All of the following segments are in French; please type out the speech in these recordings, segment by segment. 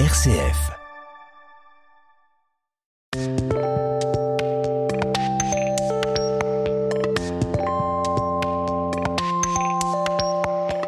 RCF.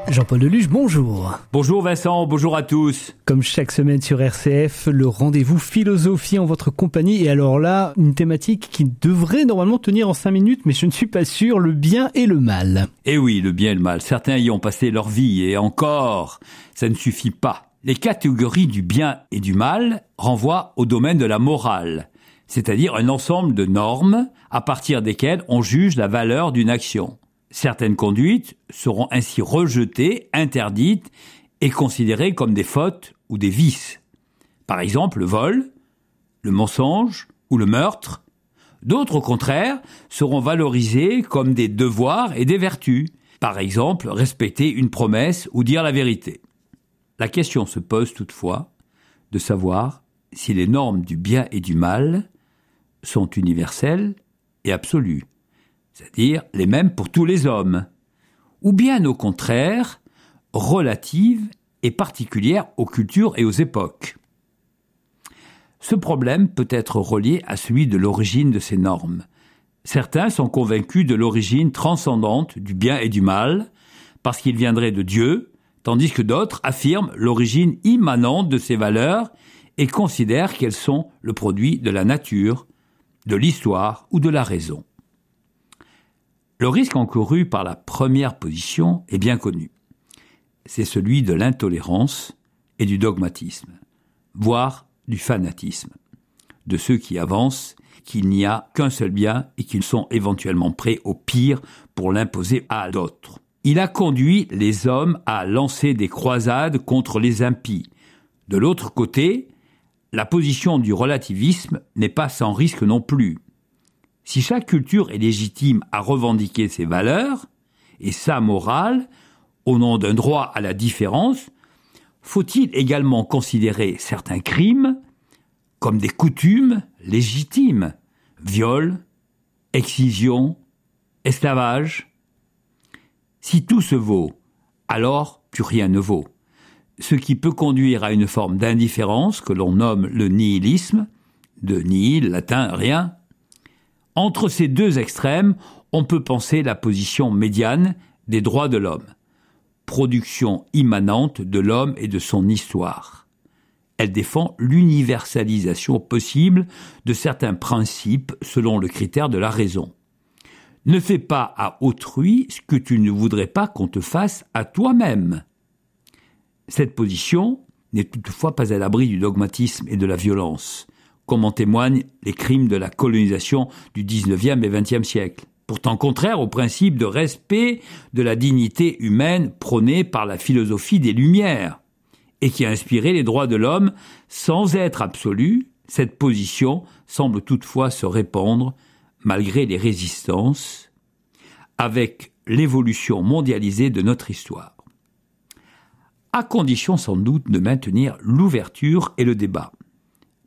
Jean-Paul Deluge, bonjour. Bonjour Vincent, bonjour à tous. Comme chaque semaine sur RCF, le rendez-vous philosophie en votre compagnie. Et alors là, une thématique qui devrait normalement tenir en cinq minutes, mais je ne suis pas sûr, le bien et le mal. Eh oui, le bien et le mal. Certains y ont passé leur vie et encore, ça ne suffit pas. Les catégories du bien et du mal renvoient au domaine de la morale, c'est-à-dire un ensemble de normes à partir desquelles on juge la valeur d'une action. Certaines conduites seront ainsi rejetées, interdites et considérées comme des fautes ou des vices. Par exemple, le vol, le mensonge ou le meurtre. D'autres, au contraire, seront valorisés comme des devoirs et des vertus. Par exemple, respecter une promesse ou dire la vérité. La question se pose toutefois de savoir si les normes du bien et du mal sont universelles et absolues c'est-à-dire les mêmes pour tous les hommes, ou bien au contraire, relatives et particulières aux cultures et aux époques. Ce problème peut être relié à celui de l'origine de ces normes. Certains sont convaincus de l'origine transcendante du bien et du mal, parce qu'ils viendraient de Dieu, tandis que d'autres affirment l'origine immanente de ces valeurs et considèrent qu'elles sont le produit de la nature, de l'histoire ou de la raison. Le risque encouru par la première position est bien connu. C'est celui de l'intolérance et du dogmatisme, voire du fanatisme, de ceux qui avancent qu'il n'y a qu'un seul bien et qu'ils sont éventuellement prêts au pire pour l'imposer à d'autres. Il a conduit les hommes à lancer des croisades contre les impies. De l'autre côté, la position du relativisme n'est pas sans risque non plus. Si chaque culture est légitime à revendiquer ses valeurs et sa morale, au nom d'un droit à la différence, faut-il également considérer certains crimes comme des coutumes légitimes? Viol, excision, esclavage Si tout se vaut, alors plus rien ne vaut. Ce qui peut conduire à une forme d'indifférence que l'on nomme le nihilisme, de nihil, latin rien, entre ces deux extrêmes, on peut penser la position médiane des droits de l'homme, production immanente de l'homme et de son histoire. Elle défend l'universalisation possible de certains principes selon le critère de la raison. Ne fais pas à autrui ce que tu ne voudrais pas qu'on te fasse à toi-même. Cette position n'est toutefois pas à l'abri du dogmatisme et de la violence comme en témoignent les crimes de la colonisation du XIXe et XXe siècle. Pourtant contraire au principe de respect de la dignité humaine prôné par la philosophie des Lumières, et qui a inspiré les droits de l'homme sans être absolue, cette position semble toutefois se répandre malgré les résistances, avec l'évolution mondialisée de notre histoire. À condition sans doute de maintenir l'ouverture et le débat.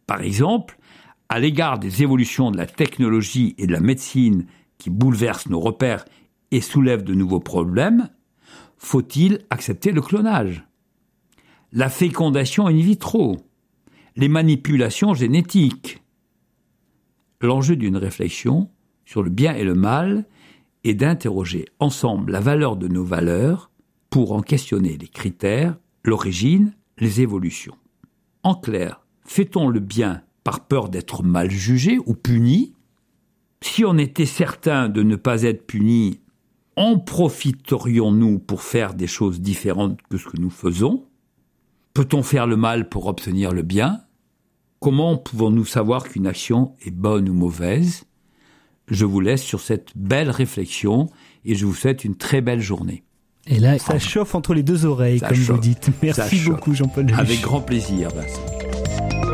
Par exemple, à l'égard des évolutions de la technologie et de la médecine qui bouleversent nos repères et soulèvent de nouveaux problèmes, faut-il accepter le clonage? La fécondation in vitro Les manipulations génétiques L'enjeu d'une réflexion sur le bien et le mal est d'interroger ensemble la valeur de nos valeurs pour en questionner les critères, l'origine, les évolutions. En clair, fait-on le bien par peur d'être mal jugé ou puni? Si on était certain de ne pas être puni, en profiterions-nous pour faire des choses différentes que ce que nous faisons? Peut-on faire le mal pour obtenir le bien? Comment pouvons-nous savoir qu'une action est bonne ou mauvaise? Je vous laisse sur cette belle réflexion et je vous souhaite une très belle journée. Et là, ça chauffe entre les deux oreilles, comme vous dites. Merci beaucoup, Jean-Paul. Avec grand plaisir, Vincent.